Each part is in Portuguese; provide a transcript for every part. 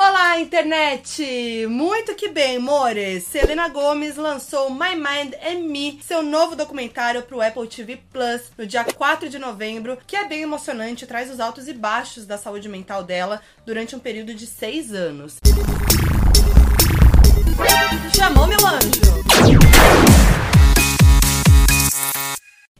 Olá, internet! Muito que bem, mores! Selena Gomes lançou My Mind and Me, seu novo documentário para o Apple TV Plus, no dia 4 de novembro, que é bem emocionante e traz os altos e baixos da saúde mental dela durante um período de seis anos. Chamou, meu anjo!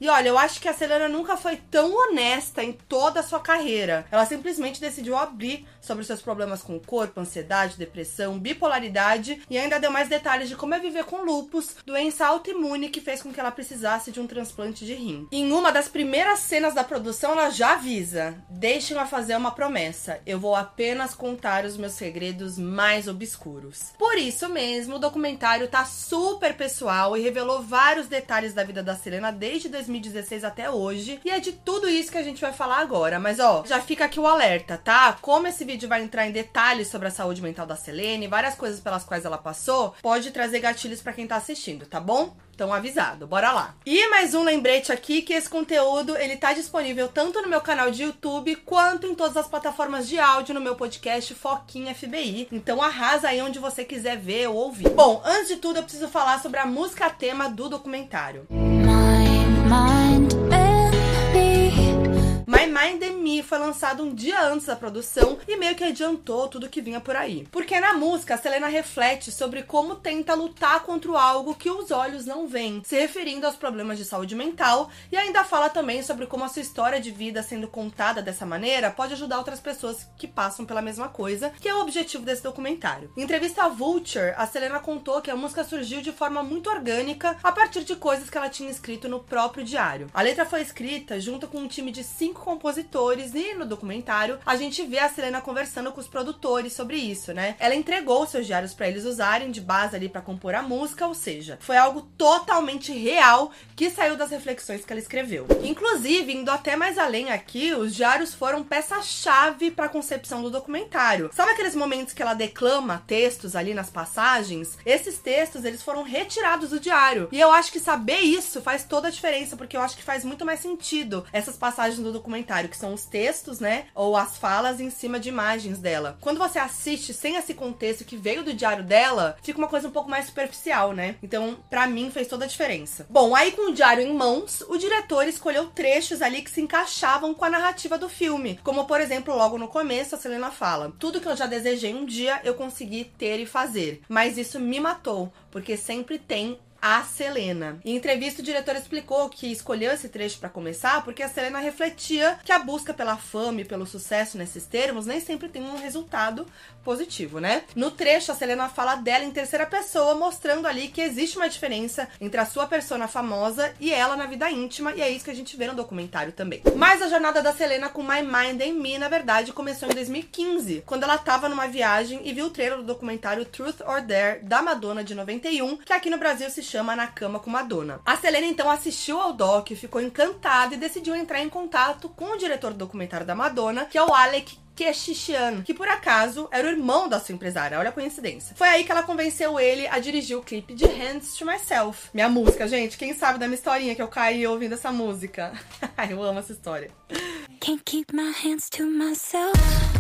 E olha, eu acho que a Selena nunca foi tão honesta em toda a sua carreira. Ela simplesmente decidiu abrir sobre seus problemas com o corpo, ansiedade, depressão, bipolaridade e ainda deu mais detalhes de como é viver com lupus, doença autoimune que fez com que ela precisasse de um transplante de rim. Em uma das primeiras cenas da produção, ela já avisa: deixem-me fazer uma promessa. Eu vou apenas contar os meus segredos mais obscuros. Por isso mesmo, o documentário tá super pessoal e revelou vários detalhes da vida da Selena desde 2000 2016 até hoje. E é de tudo isso que a gente vai falar agora. Mas ó, já fica aqui o alerta, tá? Como esse vídeo vai entrar em detalhes sobre a saúde mental da Selene, várias coisas pelas quais ela passou, pode trazer gatilhos para quem tá assistindo, tá bom? Então avisado, bora lá. E mais um lembrete aqui que esse conteúdo ele tá disponível tanto no meu canal de YouTube quanto em todas as plataformas de áudio no meu podcast Foquinha FBI. Então arrasa aí onde você quiser ver ou ouvir. Bom, antes de tudo eu preciso falar sobre a música tema do documentário. Mind and Me foi lançado um dia antes da produção e meio que adiantou tudo que vinha por aí. Porque na música, Selena reflete sobre como tenta lutar contra algo que os olhos não veem, se referindo aos problemas de saúde mental, e ainda fala também sobre como a sua história de vida sendo contada dessa maneira pode ajudar outras pessoas que passam pela mesma coisa, que é o objetivo desse documentário. Em entrevista à Vulture, a Selena contou que a música surgiu de forma muito orgânica a partir de coisas que ela tinha escrito no próprio diário. A letra foi escrita junto com um time de cinco cinco compositores e no documentário a gente vê a Selena conversando com os produtores sobre isso, né? Ela entregou seus diários para eles usarem de base ali para compor a música, ou seja, foi algo totalmente real que saiu das reflexões que ela escreveu. Inclusive, indo até mais além aqui, os diários foram peça-chave para a concepção do documentário. Sabe aqueles momentos que ela declama textos ali nas passagens? Esses textos, eles foram retirados do diário. E eu acho que saber isso faz toda a diferença, porque eu acho que faz muito mais sentido essas passagens do documentário documentário, que são os textos, né? Ou as falas em cima de imagens dela. Quando você assiste sem esse contexto que veio do diário dela, fica uma coisa um pouco mais superficial, né? Então, para mim, fez toda a diferença. Bom, aí com o diário em mãos, o diretor escolheu trechos ali que se encaixavam com a narrativa do filme. Como, por exemplo, logo no começo, a Selena fala: Tudo que eu já desejei um dia eu consegui ter e fazer, mas isso me matou, porque sempre tem a Selena. Em entrevista, o diretor explicou que escolheu esse trecho para começar porque a Selena refletia que a busca pela fama e pelo sucesso nesses termos nem sempre tem um resultado positivo, né? No trecho, a Selena fala dela em terceira pessoa, mostrando ali que existe uma diferença entre a sua persona famosa e ela na vida íntima, e é isso que a gente vê no documentário também. Mas a jornada da Selena com My Mind and Me, na verdade, começou em 2015, quando ela tava numa viagem e viu o trailer do documentário Truth or Dare da Madonna de 91, que aqui no Brasil se chama Na Cama com Madonna. A Selena então assistiu ao doc, ficou encantada e decidiu entrar em contato com o diretor do documentário da Madonna, que é o Alec Keshishian, que por acaso era o irmão da sua empresária. Olha a coincidência. Foi aí que ela convenceu ele a dirigir o clipe de Hands to Myself. Minha música, gente. Quem sabe da minha historinha que eu caí ouvindo essa música? eu amo essa história. Can't keep my hands to myself.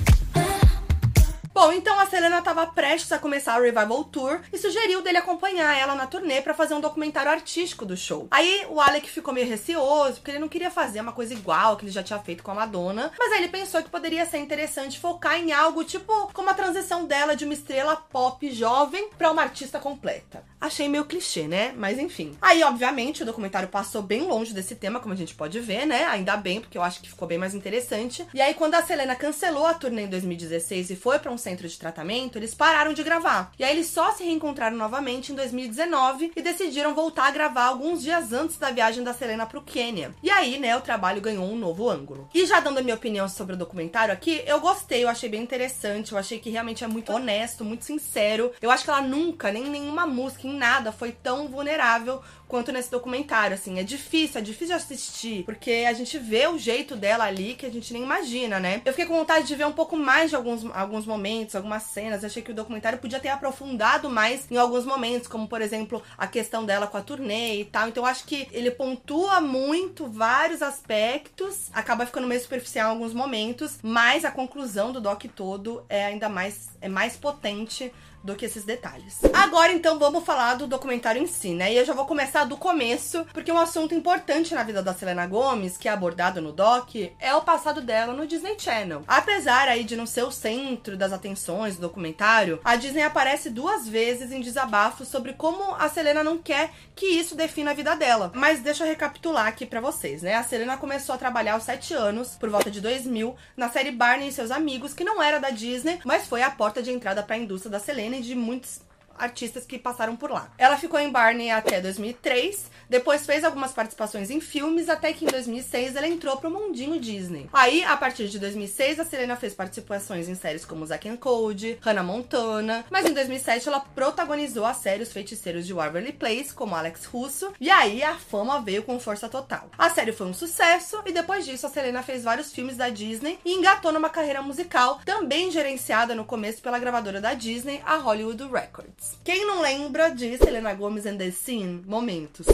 Bom, então a Selena estava prestes a começar a Revival Tour e sugeriu dele acompanhar ela na turnê para fazer um documentário artístico do show. Aí o Alec ficou meio receoso, porque ele não queria fazer uma coisa igual que ele já tinha feito com a Madonna, mas aí ele pensou que poderia ser interessante focar em algo tipo como a transição dela de uma estrela pop jovem para uma artista completa. Achei meio clichê, né? Mas enfim. Aí, obviamente, o documentário passou bem longe desse tema, como a gente pode ver, né? Ainda bem, porque eu acho que ficou bem mais interessante. E aí, quando a Selena cancelou a turnê em 2016 e foi para um centro de tratamento, eles pararam de gravar. E aí, eles só se reencontraram novamente em 2019 e decidiram voltar a gravar alguns dias antes da viagem da Selena pro Quênia. E aí, né, o trabalho ganhou um novo ângulo. E já dando a minha opinião sobre o documentário aqui, eu gostei, eu achei bem interessante, eu achei que realmente é muito honesto, muito sincero. Eu acho que ela nunca, nem nenhuma música, em nada, foi tão vulnerável quanto nesse documentário, assim. É difícil, é difícil assistir, porque a gente vê o jeito dela ali que a gente nem imagina, né? Eu fiquei com vontade de ver um pouco mais de alguns, alguns momentos, algumas cenas. achei que o documentário podia ter aprofundado mais em alguns momentos, como por exemplo a questão dela com a turnê e tal. Então eu acho que ele pontua muito vários aspectos, acaba ficando meio superficial em alguns momentos, mas a conclusão do doc todo é ainda mais é mais potente do que esses detalhes. Agora então vamos falar do documentário em si, né? E eu já vou começar do começo, porque um assunto importante na vida da Selena Gomes, que é abordado no doc, é o passado dela no Disney Channel. Apesar aí de não ser o centro das atenções do documentário, a Disney aparece duas vezes em desabafos sobre como a Selena não quer que isso defina a vida dela. Mas deixa eu recapitular aqui para vocês, né? A Selena começou a trabalhar aos 7 anos, por volta de 2000, na série Barney e seus amigos, que não era da Disney, mas foi a porta de entrada para a indústria da Selena de muitos artistas que passaram por lá. Ela ficou em Barney até 2003, depois fez algumas participações em filmes, até que em 2006 ela entrou pro mundinho Disney. Aí, a partir de 2006, a Selena fez participações em séries como Zack and Cody, Hannah Montana, mas em 2007 ela protagonizou a série Os Feiticeiros de Waverly Place, como Alex Russo, e aí a fama veio com força total. A série foi um sucesso, e depois disso a Selena fez vários filmes da Disney e engatou numa carreira musical, também gerenciada no começo pela gravadora da Disney, a Hollywood Records. Quem não lembra de Selena Gomez and the Scene? Momentos.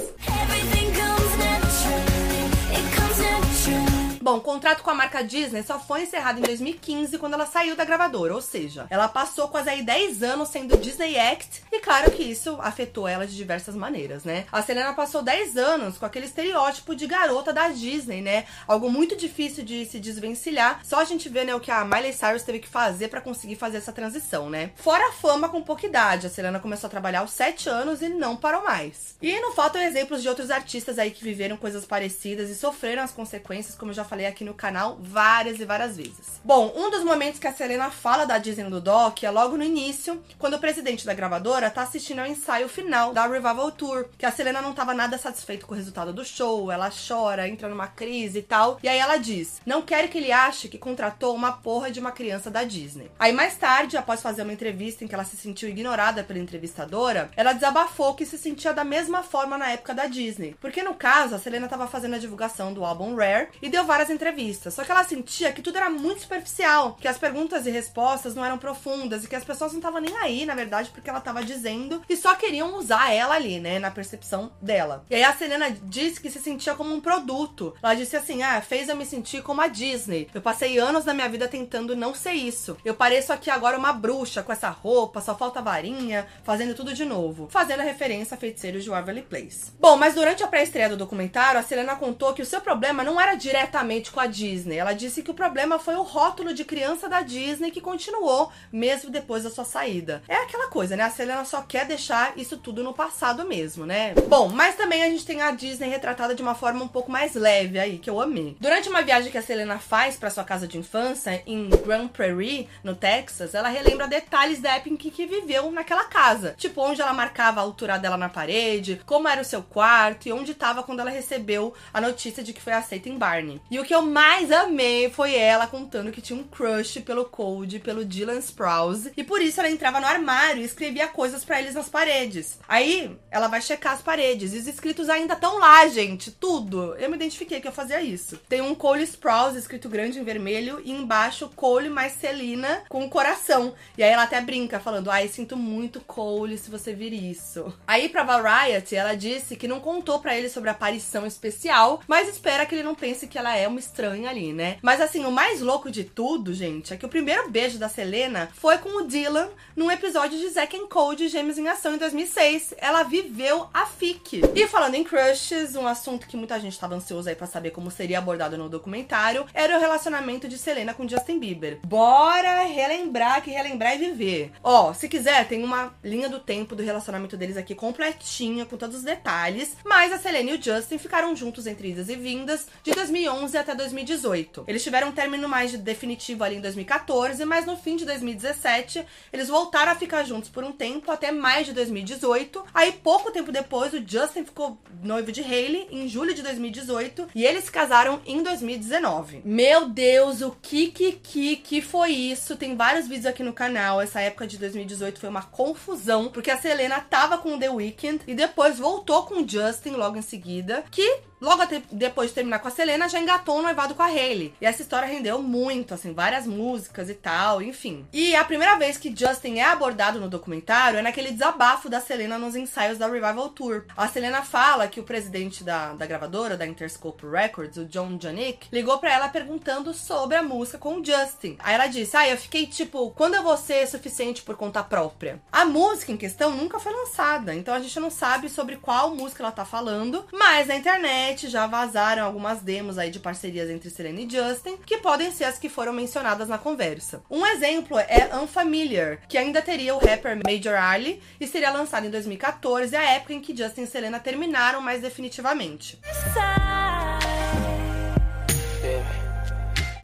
Bom, o contrato com a marca Disney só foi encerrado em 2015 quando ela saiu da gravadora, ou seja, ela passou quase aí 10 anos sendo Disney Act e claro que isso afetou ela de diversas maneiras, né? A Selena passou 10 anos com aquele estereótipo de garota da Disney, né? Algo muito difícil de se desvencilhar. Só a gente vê, né, o que a Miley Cyrus teve que fazer para conseguir fazer essa transição, né? Fora a fama com pouca idade, a Selena começou a trabalhar aos 7 anos e não parou mais. E não faltam exemplos de outros artistas aí que viveram coisas parecidas e sofreram as consequências, como eu já falei aqui no canal várias e várias vezes. Bom, um dos momentos que a Selena fala da Disney no doc é logo no início, quando o presidente da gravadora tá assistindo ao ensaio final da Revival Tour, que a Selena não tava nada satisfeito com o resultado do show, ela chora, entra numa crise e tal, e aí ela diz: "Não quero que ele ache que contratou uma porra de uma criança da Disney". Aí mais tarde, após fazer uma entrevista em que ela se sentiu ignorada pela entrevistadora, ela desabafou que se sentia da mesma forma na época da Disney, porque no caso a Selena tava fazendo a divulgação do álbum Rare e deu várias entrevistas. Só que ela sentia que tudo era muito superficial, que as perguntas e respostas não eram profundas e que as pessoas não estavam nem aí, na verdade, porque ela estava dizendo e só queriam usar ela ali, né, na percepção dela. E aí a Selena disse que se sentia como um produto. Ela disse assim: "Ah, fez eu me sentir como a Disney. Eu passei anos na minha vida tentando não ser isso. Eu pareço aqui agora uma bruxa com essa roupa, só falta varinha, fazendo tudo de novo", fazendo a referência a feiticeiros de Waverly Place. Bom, mas durante a pré-estreia do documentário, a Selena contou que o seu problema não era diretamente com a Disney. Ela disse que o problema foi o rótulo de criança da Disney que continuou mesmo depois da sua saída. É aquela coisa, né? A Selena só quer deixar isso tudo no passado mesmo, né? Bom, mas também a gente tem a Disney retratada de uma forma um pouco mais leve aí, que eu amei. Durante uma viagem que a Selena faz para sua casa de infância em Grand Prairie, no Texas, ela relembra detalhes da época em que viveu naquela casa. Tipo, onde ela marcava a altura dela na parede, como era o seu quarto e onde estava quando ela recebeu a notícia de que foi aceita em Barney. E o que eu mais amei foi ela contando que tinha um crush pelo Code, pelo Dylan Sprouse, e por isso ela entrava no armário e escrevia coisas para eles nas paredes. Aí ela vai checar as paredes e os escritos ainda estão lá, gente, tudo. Eu me identifiquei que eu fazia isso. Tem um Cole Sprouse escrito grande em vermelho e embaixo Cole mais Celina com um coração. E aí ela até brinca falando: "Ai, sinto muito Cole se você vir isso". Aí para Variety, ela disse que não contou para ele sobre a aparição especial, mas espera que ele não pense que ela é alma estranha ali, né? Mas assim, o mais louco de tudo, gente, é que o primeiro beijo da Selena foi com o Dylan num episódio de Zack and Cody Gêmeos em Ação em 2006. Ela viveu a FIC. E falando em crushes, um assunto que muita gente estava ansioso aí para saber como seria abordado no documentário era o relacionamento de Selena com Justin Bieber. Bora relembrar que relembrar é viver. Ó, se quiser, tem uma linha do tempo do relacionamento deles aqui completinha com todos os detalhes, mas a Selena e o Justin ficaram juntos entre idas e vindas de 2011 até 2018. Eles tiveram um término mais definitivo ali em 2014, mas no fim de 2017 eles voltaram a ficar juntos por um tempo até mais de 2018. Aí pouco tempo depois o Justin ficou noivo de Hailey em julho de 2018 e eles se casaram em 2019. Meu Deus, o que que que que foi isso? Tem vários vídeos aqui no canal. Essa época de 2018 foi uma confusão porque a Selena tava com o The Weeknd e depois voltou com o Justin logo em seguida, que Logo depois de terminar com a Selena, já engatou o noivado com a Hailey. E essa história rendeu muito, assim, várias músicas e tal, enfim. E a primeira vez que Justin é abordado no documentário é naquele desabafo da Selena nos ensaios da Revival Tour. A Selena fala que o presidente da, da gravadora, da Interscope Records, o John Janik, ligou para ela perguntando sobre a música com o Justin. Aí ela disse: Ah, eu fiquei tipo, quando eu vou ser suficiente por conta própria? A música em questão nunca foi lançada, então a gente não sabe sobre qual música ela tá falando, mas na internet internet já vazaram algumas demos aí de parcerias entre Selena e Justin, que podem ser as que foram mencionadas na conversa. Um exemplo é Unfamiliar, que ainda teria o rapper Major Ali e seria lançado em 2014, a época em que Justin e Selena terminaram mais definitivamente.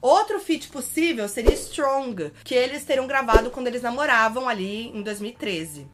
Outro feat possível seria Strong, que eles teriam gravado quando eles namoravam ali em 2013.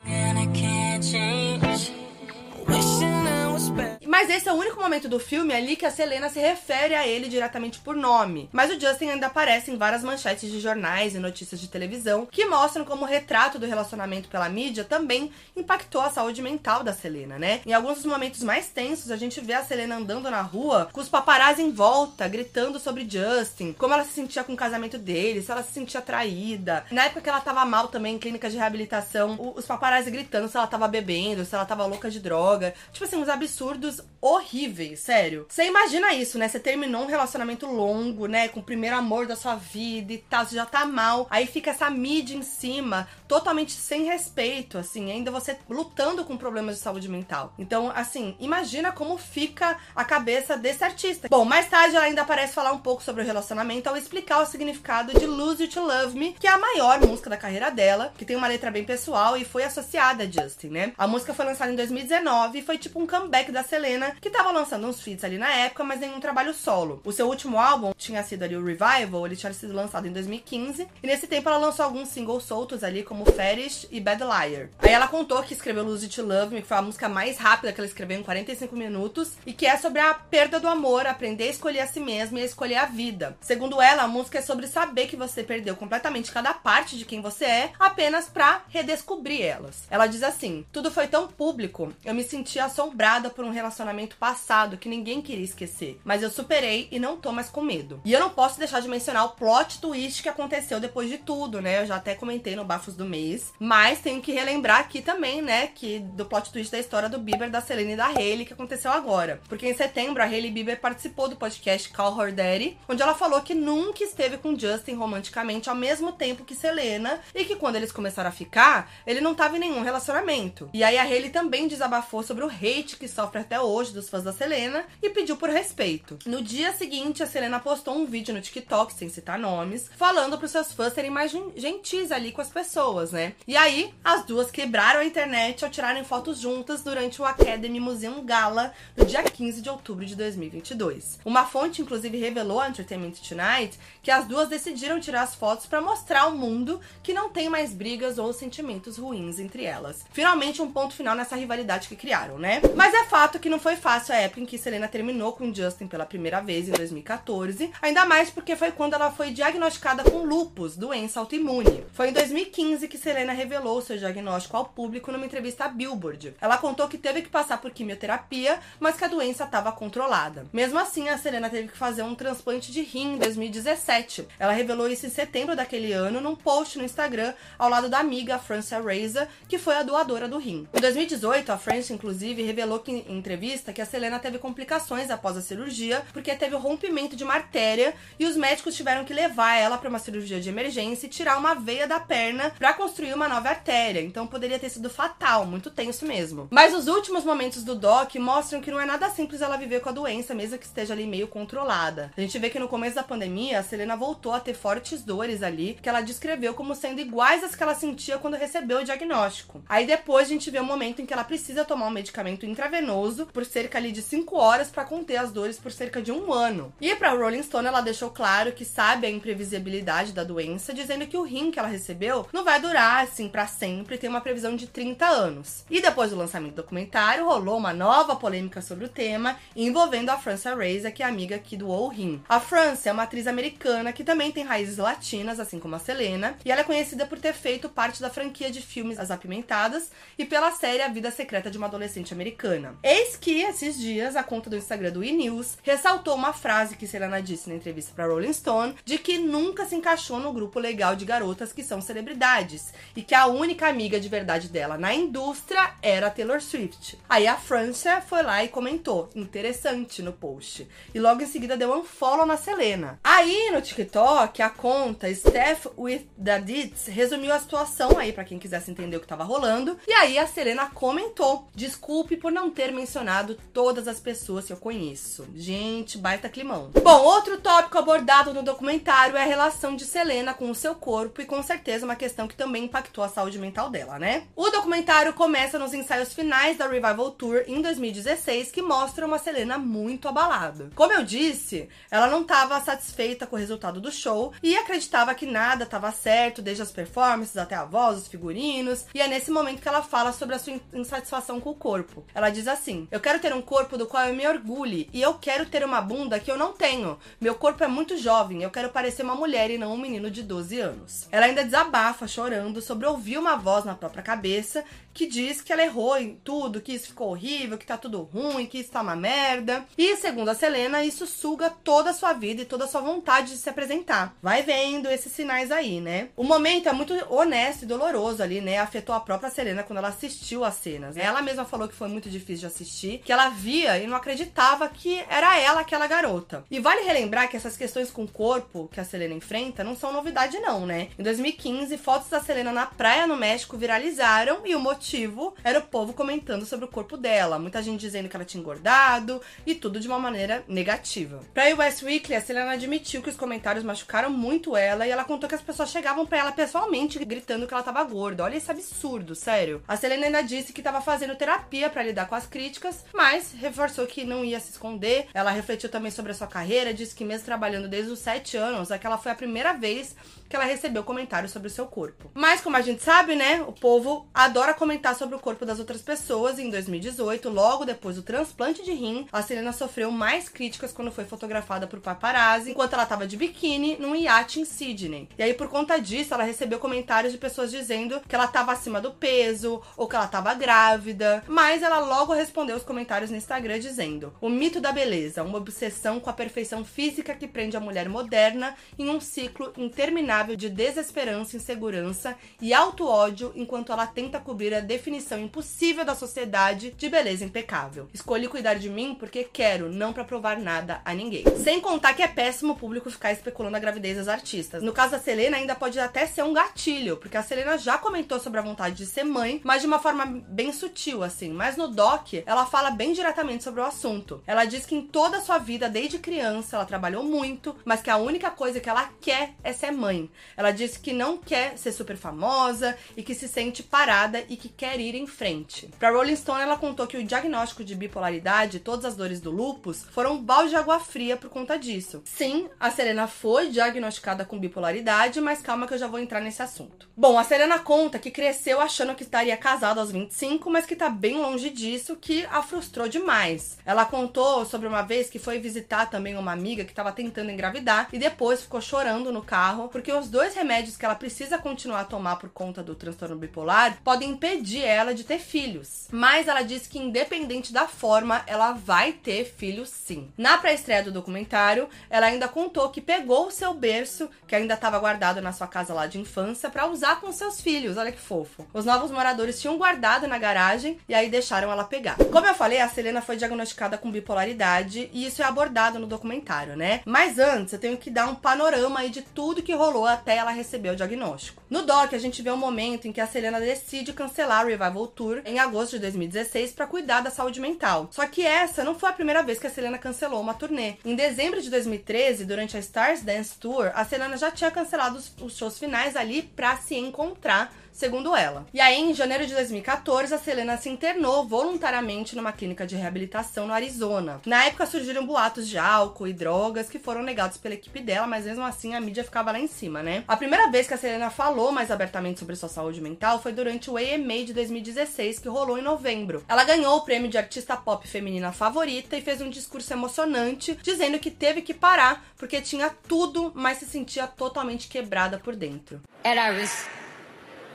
Mas esse é o único momento do filme ali que a Selena se refere a ele diretamente por nome. Mas o Justin ainda aparece em várias manchetes de jornais e notícias de televisão que mostram como o retrato do relacionamento pela mídia também impactou a saúde mental da Selena, né? Em alguns dos momentos mais tensos, a gente vê a Selena andando na rua com os paparazzi em volta, gritando sobre Justin, como ela se sentia com o casamento dele, se ela se sentia traída. Na época que ela tava mal também em clínica de reabilitação, os paparazzi gritando se ela tava bebendo, se ela tava louca de droga. Tipo assim, uns absurdos horríveis, sério. Você imagina isso, né? Você terminou um relacionamento longo, né? Com o primeiro amor da sua vida e tal, você já tá mal. Aí fica essa mídia em cima, totalmente sem respeito, assim, ainda você lutando com problemas de saúde mental. Então, assim, imagina como fica a cabeça desse artista. Bom, mais tarde ela ainda aparece falar um pouco sobre o relacionamento ao explicar o significado de Lose You to Love Me, que é a maior música da carreira dela, que tem uma letra bem pessoal e foi associada a Justin, né? A música foi lançada em 2019 e foi tipo um comeback da Selena, que tava lançando uns feats ali na época, mas nenhum trabalho solo. O seu último álbum tinha sido ali o Revival, ele tinha sido lançado em 2015, e nesse tempo ela lançou alguns singles soltos ali, como Fetish e Bad Liar. Aí ela contou que escreveu Lose It Love Me, que foi a música mais rápida que ela escreveu em 45 minutos, e que é sobre a perda do amor, aprender a escolher a si mesma e a escolher a vida. Segundo ela, a música é sobre saber que você perdeu completamente cada parte de quem você é, apenas pra redescobrir elas. Ela diz assim: Tudo foi tão público, eu me senti assombrada por um relacionamento passado que ninguém queria esquecer. Mas eu superei e não tô mais com medo. E eu não posso deixar de mencionar o plot twist que aconteceu depois de tudo, né? Eu já até comentei no Bafos do Mês. Mas tenho que relembrar aqui também, né? Que do plot twist da história do Bieber, da Selena e da Hailey que aconteceu agora. Porque em setembro a Hailey Bieber participou do podcast Call Her Daddy, onde ela falou que nunca esteve com Justin romanticamente ao mesmo tempo que Selena e que quando eles começaram a ficar, ele não tava em nenhum relacionamento. E aí a Hailey também desabafou sobre o hate que sofre até hoje dos fãs da Selena e pediu por respeito. No dia seguinte, a Selena postou um vídeo no TikTok, sem citar nomes, falando pros seus fãs serem mais gentis ali com as pessoas, né? E aí, as duas quebraram a internet ao tirarem fotos juntas durante o Academy Museum Gala no dia 15 de outubro de 2022. Uma fonte, inclusive, revelou a Entertainment Tonight que as duas decidiram tirar as fotos para mostrar ao mundo que não tem mais brigas ou sentimentos ruins entre elas. Finalmente, um ponto final nessa rivalidade que criaram, né? Mas é fato que não foi fácil a época em que Selena terminou com Justin pela primeira vez, em 2014, ainda mais porque foi quando ela foi diagnosticada com lupus, doença autoimune. Foi em 2015 que Selena revelou seu diagnóstico ao público numa entrevista à Billboard. Ela contou que teve que passar por quimioterapia, mas que a doença estava controlada. Mesmo assim, a Selena teve que fazer um transplante de rim em 2017. Ela revelou isso em setembro daquele ano num post no Instagram ao lado da amiga Francia Reza, que foi a doadora do rim. Em 2018, a Francia, inclusive, revelou que em entrevista entrevista que a Selena teve complicações após a cirurgia, porque teve o rompimento de uma artéria e os médicos tiveram que levar ela para uma cirurgia de emergência e tirar uma veia da perna para construir uma nova artéria. Então poderia ter sido fatal, muito tenso mesmo. Mas os últimos momentos do doc mostram que não é nada simples ela viver com a doença, mesmo que esteja ali meio controlada. A gente vê que no começo da pandemia, a Selena voltou a ter fortes dores ali, que ela descreveu como sendo iguais às que ela sentia quando recebeu o diagnóstico. Aí depois a gente vê o um momento em que ela precisa tomar um medicamento intravenoso por cerca ali de 5 horas para conter as dores por cerca de um ano. E para Rolling Stone ela deixou claro que sabe a imprevisibilidade da doença, dizendo que o rim que ela recebeu não vai durar assim para sempre, tem uma previsão de 30 anos. E depois do lançamento do documentário, rolou uma nova polêmica sobre o tema, envolvendo a França Razer, que é amiga que doou o rim. A França é uma atriz americana que também tem raízes latinas, assim como a Selena, e ela é conhecida por ter feito parte da franquia de filmes As Apimentadas e pela série A Vida Secreta de uma Adolescente Americana. Eis que, esses dias, a conta do Instagram do E-News ressaltou uma frase que Selena disse na entrevista para Rolling Stone de que nunca se encaixou no grupo legal de garotas que são celebridades e que a única amiga de verdade dela na indústria era Taylor Swift. Aí a Francia foi lá e comentou, interessante no post. E logo em seguida deu um follow na Selena. Aí no TikTok, a conta Steph with the Deeds resumiu a situação aí para quem quisesse entender o que tava rolando. E aí a Selena comentou: "Desculpe por não ter mencionado todas as pessoas que eu conheço". Gente, baita climão. Bom, outro tópico abordado no documentário é a relação de Selena com o seu corpo e com certeza uma questão que também impactou a saúde mental dela, né? O documentário começa nos ensaios finais da Revival Tour em 2016, que mostra uma Selena muito abalada. Como eu disse, ela não estava satisfeita com o resultado do show e acreditava que nada estava certo, desde as performances até a voz, os figurinos, e é nesse momento que ela fala sobre a sua insatisfação com o corpo. Ela diz assim: Eu quero ter um corpo do qual eu me orgulhe e eu quero ter uma bunda que eu não tenho. Meu corpo é muito jovem, eu quero parecer uma mulher e não um menino de 12 anos. Ela ainda desabafa, chorando, sobre ouvir uma voz na própria cabeça que diz que ela errou em tudo, que isso ficou horrível, que tá tudo ruim, que isso tá uma merda. E segundo a Selena, isso suga toda a sua vida e toda a sua vontade de se apresentar. Vai vendo esses sinais aí, né? O momento é muito honesto e doloroso ali, né? Afetou a própria Selena quando ela assistiu as cenas. Ela mesma falou que foi muito difícil de assistir, que ela via e não acreditava que era ela aquela garota. E vale relembrar que essas questões com o corpo que a Selena enfrenta não são novidade não, né? Em 2015, fotos da Selena na praia no México viralizaram e o motivo era o povo comentando sobre o corpo dela. Muita gente dizendo que ela tinha engordado e tudo de uma maneira negativa. Pra US Weekly, a Selena admitiu que os comentários machucaram muito ela e ela contou que as pessoas chegavam para ela pessoalmente gritando que ela tava gorda. Olha esse absurdo, sério. A Selena ainda disse que tava fazendo terapia para lidar com as críticas, mas reforçou que não ia se esconder. Ela refletiu também sobre a sua carreira, disse que mesmo trabalhando desde os 7 anos, aquela foi a primeira vez que ela recebeu comentários sobre o seu corpo. Mas como a gente sabe, né, o povo adora comentar sobre o corpo das outras pessoas. E em 2018, logo depois do transplante de rim, a Selena sofreu mais críticas quando foi fotografada por paparazzi, enquanto ela estava de biquíni num iate em Sydney. E aí por conta disso, ela recebeu comentários de pessoas dizendo que ela estava acima do peso ou que ela estava grávida. Mas ela logo respondeu os comentários no Instagram dizendo: "O mito da beleza, uma obsessão com a perfeição física que prende a mulher moderna em um ciclo interminável de desesperança, insegurança e auto-ódio enquanto ela tenta cobrir a definição impossível da sociedade de beleza impecável. Escolhi cuidar de mim porque quero, não para provar nada a ninguém. Sem contar que é péssimo o público ficar especulando a gravidez das artistas. No caso da Selena, ainda pode até ser um gatilho, porque a Selena já comentou sobre a vontade de ser mãe, mas de uma forma bem sutil, assim. Mas no doc, ela fala bem diretamente sobre o assunto. Ela diz que em toda a sua vida, desde criança, ela trabalhou muito, mas que a única coisa que ela quer é ser mãe. Ela disse que não quer ser super famosa e que se sente parada e que quer ir em frente. Para Rolling Stone, ela contou que o diagnóstico de bipolaridade e todas as dores do lupus foram um balde de água fria por conta disso. Sim, a Serena foi diagnosticada com bipolaridade, mas calma que eu já vou entrar nesse assunto. Bom, a Serena conta que cresceu achando que estaria casada aos 25, mas que tá bem longe disso, que a frustrou demais. Ela contou sobre uma vez que foi visitar também uma amiga que estava tentando engravidar e depois ficou chorando no carro porque os dois remédios que ela precisa continuar a tomar por conta do transtorno bipolar podem impedir ela de ter filhos. Mas ela disse que, independente da forma, ela vai ter filhos sim. Na pré-estreia do documentário, ela ainda contou que pegou o seu berço, que ainda estava guardado na sua casa lá de infância, para usar com seus filhos. Olha que fofo. Os novos moradores tinham guardado na garagem e aí deixaram ela pegar. Como eu falei, a Selena foi diagnosticada com bipolaridade e isso é abordado no documentário, né? Mas antes, eu tenho que dar um panorama aí de tudo que rolou até ela receber o diagnóstico. No doc, a gente vê um momento em que a Selena decide cancelar o Revival Tour em agosto de 2016 para cuidar da saúde mental. Só que essa não foi a primeira vez que a Selena cancelou uma turnê. Em dezembro de 2013, durante a Stars Dance Tour, a Selena já tinha cancelado os shows finais ali para se encontrar segundo ela. E aí, em janeiro de 2014, a Selena se internou voluntariamente numa clínica de reabilitação no Arizona. Na época surgiram boatos de álcool e drogas que foram negados pela equipe dela, mas mesmo assim a mídia ficava lá em cima, né? A primeira vez que a Selena falou mais abertamente sobre sua saúde mental foi durante o AMA de 2016, que rolou em novembro. Ela ganhou o prêmio de artista pop feminina favorita e fez um discurso emocionante, dizendo que teve que parar porque tinha tudo, mas se sentia totalmente quebrada por dentro. And I was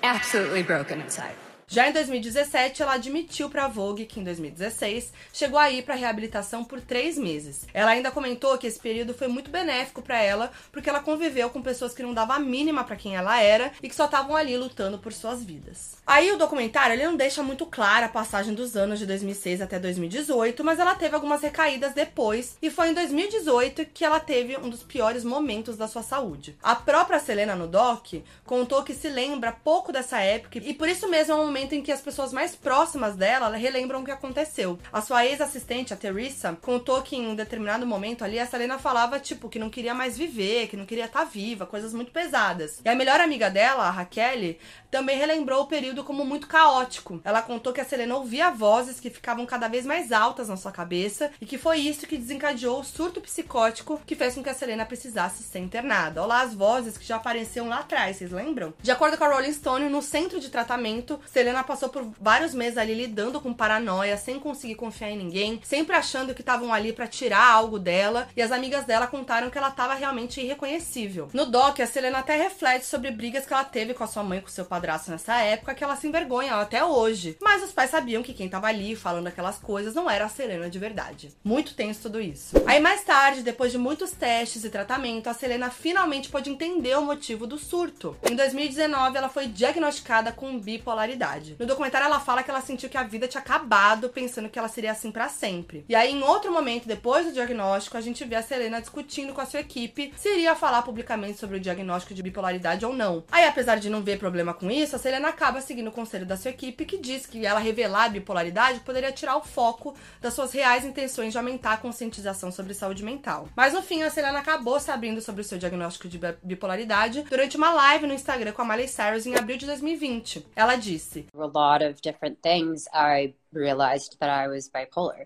absolutely broken inside. Já em 2017, ela admitiu para Vogue que em 2016 chegou a ir para reabilitação por três meses. Ela ainda comentou que esse período foi muito benéfico para ela, porque ela conviveu com pessoas que não davam a mínima para quem ela era e que só estavam ali lutando por suas vidas. Aí o documentário ele não deixa muito clara a passagem dos anos de 2006 até 2018, mas ela teve algumas recaídas depois e foi em 2018 que ela teve um dos piores momentos da sua saúde. A própria Selena no doc contou que se lembra pouco dessa época e por isso mesmo é um momento em que as pessoas mais próximas dela relembram o que aconteceu. A sua ex-assistente, a Teresa, contou que em um determinado momento ali, a Selena falava, tipo, que não queria mais viver, que não queria estar tá viva, coisas muito pesadas. E a melhor amiga dela, a Raquel, também relembrou o período como muito caótico. Ela contou que a Selena ouvia vozes que ficavam cada vez mais altas na sua cabeça e que foi isso que desencadeou o surto psicótico que fez com que a Selena precisasse ser internada. Olha lá as vozes que já apareciam lá atrás, vocês lembram? De acordo com a Rolling Stone, no centro de tratamento, Selena passou por vários meses ali lidando com paranoia, sem conseguir confiar em ninguém, sempre achando que estavam ali para tirar algo dela, e as amigas dela contaram que ela estava realmente irreconhecível. No doc, a Selena até reflete sobre brigas que ela teve com a sua mãe e com seu padrasto nessa época, que ela se envergonha até hoje. Mas os pais sabiam que quem estava ali falando aquelas coisas não era a Selena de verdade. Muito tenso tudo isso. Aí mais tarde, depois de muitos testes e tratamento, a Selena finalmente pôde entender o motivo do surto. Em 2019, ela foi diagnosticada com bipolaridade. No documentário ela fala que ela sentiu que a vida tinha acabado, pensando que ela seria assim para sempre. E aí, em outro momento, depois do diagnóstico, a gente vê a Selena discutindo com a sua equipe se iria falar publicamente sobre o diagnóstico de bipolaridade ou não. Aí, apesar de não ver problema com isso, a Selena acaba seguindo o conselho da sua equipe, que diz que ela revelar a bipolaridade poderia tirar o foco das suas reais intenções de aumentar a conscientização sobre saúde mental. Mas no fim, a Selena acabou se abrindo sobre o seu diagnóstico de bipolaridade durante uma live no Instagram com a Miley Cyrus em abril de 2020. Ela disse: a lot of different things, I realized that I was bipolar.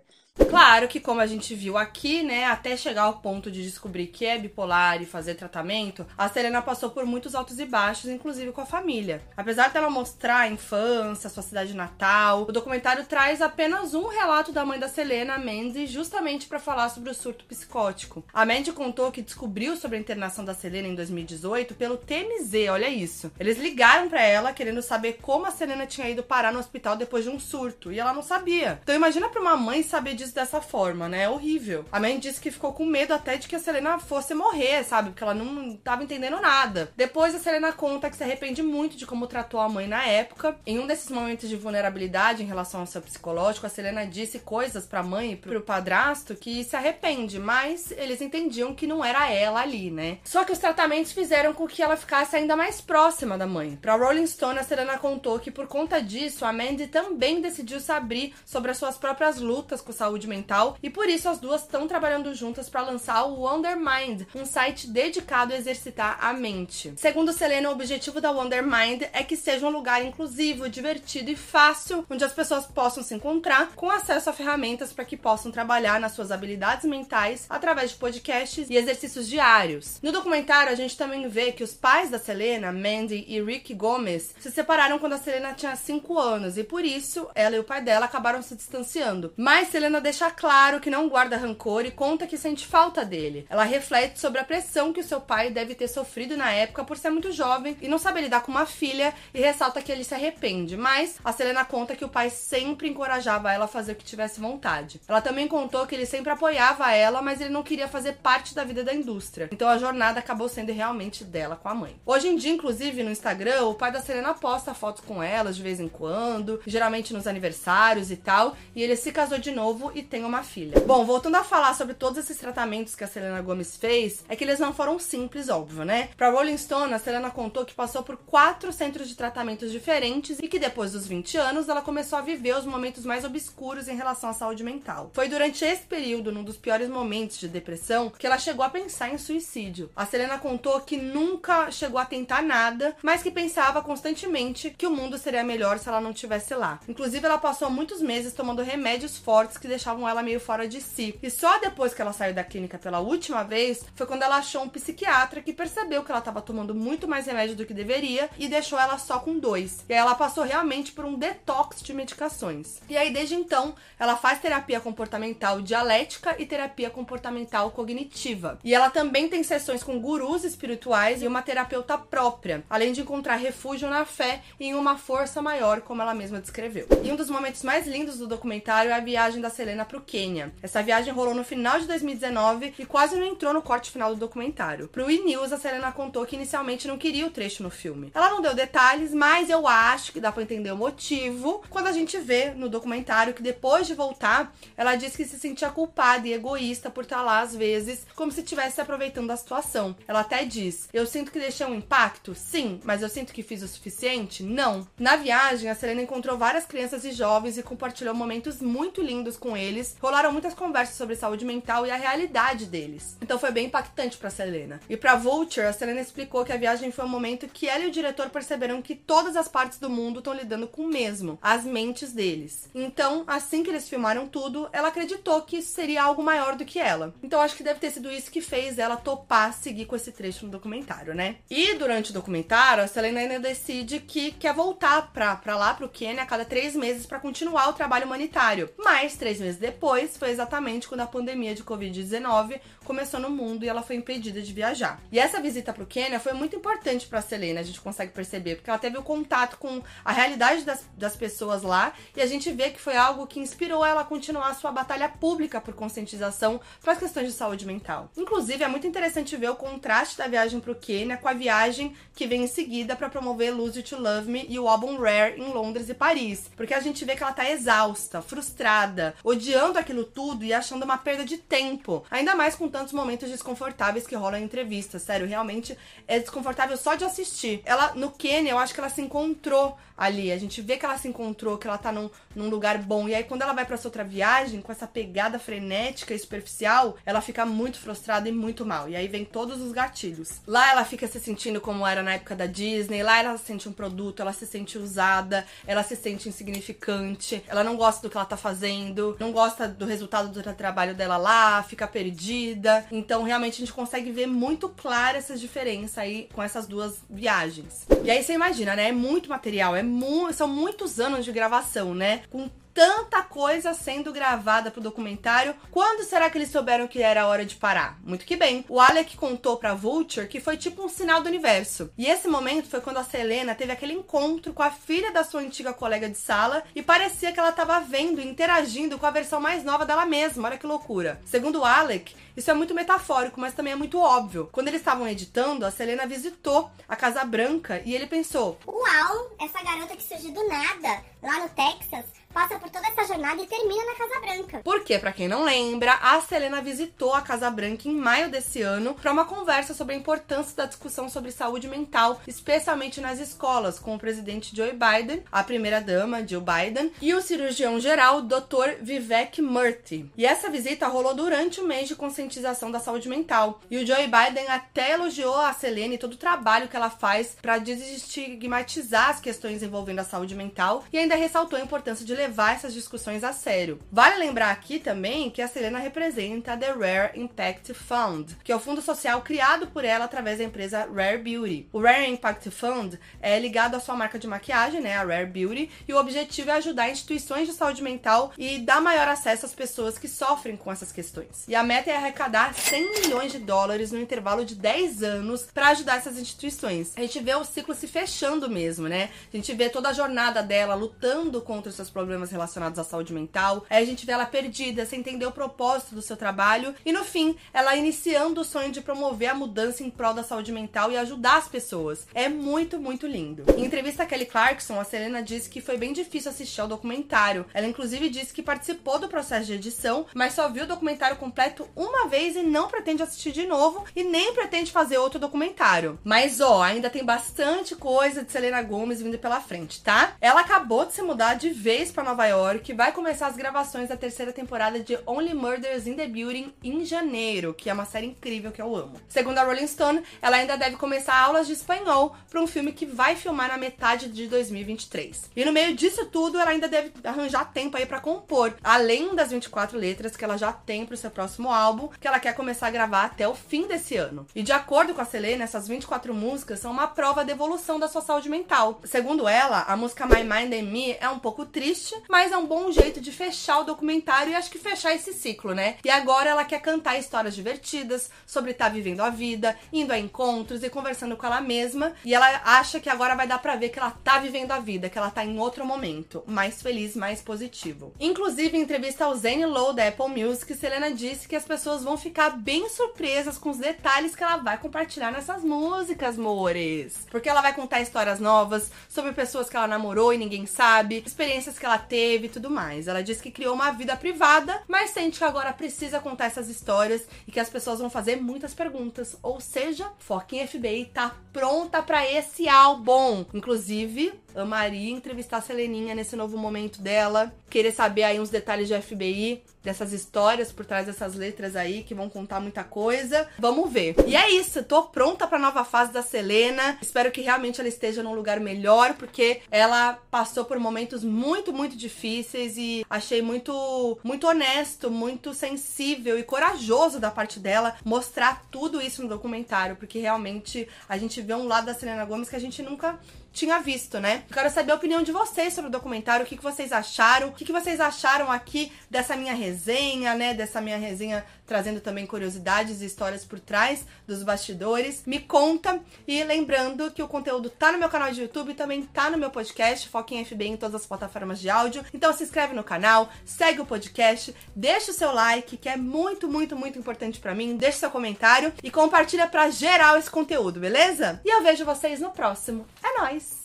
Claro que, como a gente viu aqui, né, até chegar ao ponto de descobrir que é bipolar e fazer tratamento, a Selena passou por muitos altos e baixos, inclusive com a família. Apesar dela mostrar a infância, sua cidade natal, o documentário traz apenas um relato da mãe da Selena, Mandy, justamente para falar sobre o surto psicótico. A Mandy contou que descobriu sobre a internação da Selena em 2018 pelo TMZ, olha isso. Eles ligaram para ela querendo saber como a Selena tinha ido parar no hospital depois de um surto, e ela não sabia. Então imagina para uma mãe saber disso dessa forma, né? É horrível. A mãe disse que ficou com medo até de que a Selena fosse morrer, sabe? Porque ela não tava entendendo nada. Depois a Selena conta que se arrepende muito de como tratou a mãe na época. Em um desses momentos de vulnerabilidade em relação ao seu psicológico, a Selena disse coisas pra mãe e pro padrasto que se arrepende, mas eles entendiam que não era ela ali, né? Só que os tratamentos fizeram com que ela ficasse ainda mais próxima da mãe. Pra Rolling Stone, a Selena contou que por conta disso, a Mandy também decidiu se abrir sobre as suas próprias lutas com saúde saúde mental e por isso as duas estão trabalhando juntas para lançar o Wonder Mind, um site dedicado a exercitar a mente. Segundo Selena, o objetivo da Wonder Mind é que seja um lugar inclusivo, divertido e fácil, onde as pessoas possam se encontrar com acesso a ferramentas para que possam trabalhar nas suas habilidades mentais através de podcasts e exercícios diários. No documentário, a gente também vê que os pais da Selena, Mandy e Rick Gomez, se separaram quando a Selena tinha 5 anos e por isso ela e o pai dela acabaram se distanciando. Mas Selena deixa claro que não guarda rancor e conta que sente falta dele. Ela reflete sobre a pressão que o seu pai deve ter sofrido na época por ser muito jovem e não saber lidar com uma filha e ressalta que ele se arrepende. Mas a Selena conta que o pai sempre encorajava ela a fazer o que tivesse vontade. Ela também contou que ele sempre apoiava ela, mas ele não queria fazer parte da vida da indústria. Então a jornada acabou sendo realmente dela com a mãe. Hoje em dia, inclusive, no Instagram, o pai da Selena posta fotos com elas de vez em quando, geralmente nos aniversários e tal, e ele se casou de novo e tem uma filha. Bom, voltando a falar sobre todos esses tratamentos que a Selena Gomez fez, é que eles não foram simples, óbvio, né? Pra Rolling Stone, a Selena contou que passou por quatro centros de tratamentos diferentes e que depois dos 20 anos ela começou a viver os momentos mais obscuros em relação à saúde mental. Foi durante esse período, num dos piores momentos de depressão, que ela chegou a pensar em suicídio. A Selena contou que nunca chegou a tentar nada, mas que pensava constantemente que o mundo seria melhor se ela não estivesse lá. Inclusive, ela passou muitos meses tomando remédios fortes que deixavam ela meio fora de si. E só depois que ela saiu da clínica pela última vez foi quando ela achou um psiquiatra que percebeu que ela estava tomando muito mais remédio do que deveria e deixou ela só com dois. E aí ela passou realmente por um detox de medicações. E aí desde então, ela faz terapia comportamental dialética e terapia comportamental cognitiva. E ela também tem sessões com gurus espirituais e uma terapeuta própria, além de encontrar refúgio na fé e em uma força maior, como ela mesma descreveu. E um dos momentos mais lindos do documentário é a viagem da Para o Quênia. Essa viagem rolou no final de 2019 e quase não entrou no corte final do documentário. Pro E! News, a Selena contou que inicialmente não queria o trecho no filme. Ela não deu detalhes, mas eu acho que dá para entender o motivo quando a gente vê no documentário que depois de voltar, ela disse que se sentia culpada e egoísta por estar lá às vezes, como se estivesse se aproveitando da situação. Ela até diz: Eu sinto que deixei um impacto? Sim, mas eu sinto que fiz o suficiente? Não. Na viagem, a Selena encontrou várias crianças e jovens e compartilhou momentos muito lindos com eles. Rolaram muitas conversas sobre saúde mental e a realidade deles. Então foi bem impactante para Selena. E para Vulture, a Selena explicou que a viagem foi um momento que ela e o diretor perceberam que todas as partes do mundo estão lidando com o mesmo, as mentes deles. Então, assim que eles filmaram tudo, ela acreditou que isso seria algo maior do que ela. Então acho que deve ter sido isso que fez ela topar seguir com esse trecho no documentário, né? E durante o documentário, a Selena ainda decide que quer voltar pra, pra lá, pro Quênia, a cada três meses para continuar o trabalho humanitário. Mas, três meses depois, foi exatamente quando a pandemia de Covid-19 começou no mundo e ela foi impedida de viajar. E essa visita pro Quênia foi muito importante pra Selena, a gente consegue perceber, porque ela teve o contato com a realidade das, das pessoas lá e a gente vê que foi algo que inspirou ela a continuar a sua batalha pública por conscientização para as questões de saúde mental. Inclusive, é muito interessante ver o contraste da viagem pro Quênia com a viagem que vem em seguida para promover Lose You to Love Me e o álbum Rare em Londres e Paris, porque a gente vê que ela tá exausta, frustrada, odiando aquilo tudo e achando uma perda de tempo, ainda mais com tantos momentos desconfortáveis que rolam em entrevistas. Sério, realmente é desconfortável só de assistir. Ela, no Quênia, eu acho que ela se encontrou ali. A gente vê que ela se encontrou, que ela tá num, num lugar bom. E aí, quando ela vai para essa outra viagem, com essa pegada frenética e superficial, ela fica muito frustrada e muito mal. E aí vem todos os gatilhos. Lá ela fica se sentindo como era na época da Disney. Lá ela se sente um produto, ela se sente usada, ela se sente insignificante, ela não gosta do que ela tá fazendo, não gosta do resultado do trabalho dela lá, fica perdida. Então, realmente, a gente consegue ver muito claro essas diferenças aí com essas duas viagens. E aí você imagina, né? É muito material, é mu são muitos anos de gravação, né? Com tanta coisa sendo gravada pro documentário. Quando será que eles souberam que era hora de parar? Muito que bem. O Alec contou pra Vulture que foi tipo um sinal do universo. E esse momento foi quando a Selena teve aquele encontro com a filha da sua antiga colega de sala e parecia que ela tava vendo e interagindo com a versão mais nova dela mesma. Olha que loucura. Segundo o Alec, isso é muito metafórico, mas também é muito óbvio. Quando eles estavam editando, a Selena visitou a Casa Branca e ele pensou: Uau, essa garota que surgiu do nada, lá no Texas, passa por toda essa jornada e termina na Casa Branca. Porque, para quem não lembra, a Selena visitou a Casa Branca em maio desse ano para uma conversa sobre a importância da discussão sobre saúde mental, especialmente nas escolas, com o presidente Joe Biden, a primeira-dama Jill Biden e o cirurgião geral Dr. Vivek Murthy. E essa visita rolou durante o mês de conscientização da saúde mental. E o Joe Biden até elogiou a Selena e todo o trabalho que ela faz para desestigmatizar as questões envolvendo a saúde mental e ainda ressaltou a importância de levar essas discussões a sério. Vale lembrar aqui também que a Selena representa a The Rare Impact Fund, que é o fundo social criado por ela através da empresa Rare Beauty. O Rare Impact Fund é ligado à sua marca de maquiagem, né, a Rare Beauty, e o objetivo é ajudar instituições de saúde mental e dar maior acesso às pessoas que sofrem com essas questões. E a meta é arrecadar 100 milhões de dólares no intervalo de 10 anos para ajudar essas instituições. A gente vê o ciclo se fechando mesmo, né? A gente vê toda a jornada dela lutando contra os seus problemas relacionados à saúde mental. Aí a gente vê ela perdida, sem entender o propósito do seu trabalho e no fim, ela iniciando o sonho de promover a mudança em prol da saúde mental e ajudar as pessoas. É muito, muito lindo. Em entrevista a Kelly Clarkson, a Selena disse que foi bem difícil assistir ao documentário. Ela inclusive disse que participou do processo de edição, mas só viu o documentário completo uma vez e não pretende assistir de novo e nem pretende fazer outro documentário. Mas ó, ainda tem bastante coisa de Selena Gomez vindo pela frente, tá? Ela acabou de se mudar de vez para Nova York vai começar as gravações da terceira temporada de Only Murders in the Building em janeiro, que é uma série incrível que eu amo. Segundo a Rolling Stone, ela ainda deve começar aulas de espanhol para um filme que vai filmar na metade de 2023. E no meio disso tudo, ela ainda deve arranjar tempo aí para compor, além das 24 letras que ela já tem pro seu próximo álbum, que ela quer começar a gravar até o fim desse ano. E de acordo com a Selena, essas 24 músicas são uma prova de evolução da sua saúde mental. Segundo ela, a música My Mind and Me é um pouco triste, mas é um bom jeito de fechar o documentário e acho que fechar esse ciclo, né? E agora ela quer cantar histórias divertidas sobre estar tá vivendo a vida, indo a encontros e conversando com ela mesma. E ela acha que agora vai dar pra ver que ela tá vivendo a vida, que ela tá em outro momento, mais feliz, mais positivo. Inclusive, em entrevista ao Zane Lowe da Apple Music, Selena disse que as pessoas vão ficar bem surpresas com os detalhes que ela vai compartilhar nessas músicas, mores. Porque ela vai contar histórias novas sobre pessoas que ela namorou e ninguém sabe, experiências que ela teve e tudo mais. Ela disse que criou uma vida privada, mas sente que agora precisa contar essas histórias e que as pessoas vão fazer muitas perguntas. Ou seja, Foquinha FBI tá pronta para esse álbum. Inclusive, amaria entrevistar a Seleninha nesse novo momento dela, querer saber aí uns detalhes de FBI, dessas histórias por trás dessas letras aí que vão contar muita coisa. Vamos ver. E é isso, tô pronta para nova fase da Selena. Espero que realmente ela esteja num lugar melhor, porque ela passou por momentos muito, muito difíceis e achei muito muito honesto, muito sensível e corajoso da parte dela mostrar tudo isso no documentário, porque realmente a gente vê um lado da Selena Gomes que a gente nunca tinha visto, né? quero saber a opinião de vocês sobre o documentário, o que, que vocês acharam, o que, que vocês acharam aqui dessa minha resenha, né? Dessa minha resenha trazendo também curiosidades e histórias por trás dos bastidores. Me conta e lembrando que o conteúdo tá no meu canal de YouTube e também tá no meu podcast, Foca em FB em todas as plataformas de áudio. Então se inscreve no canal, segue o podcast, deixa o seu like, que é muito, muito, muito importante para mim. Deixa seu comentário e compartilha para geral esse conteúdo, beleza? E eu vejo vocês no próximo. É nós.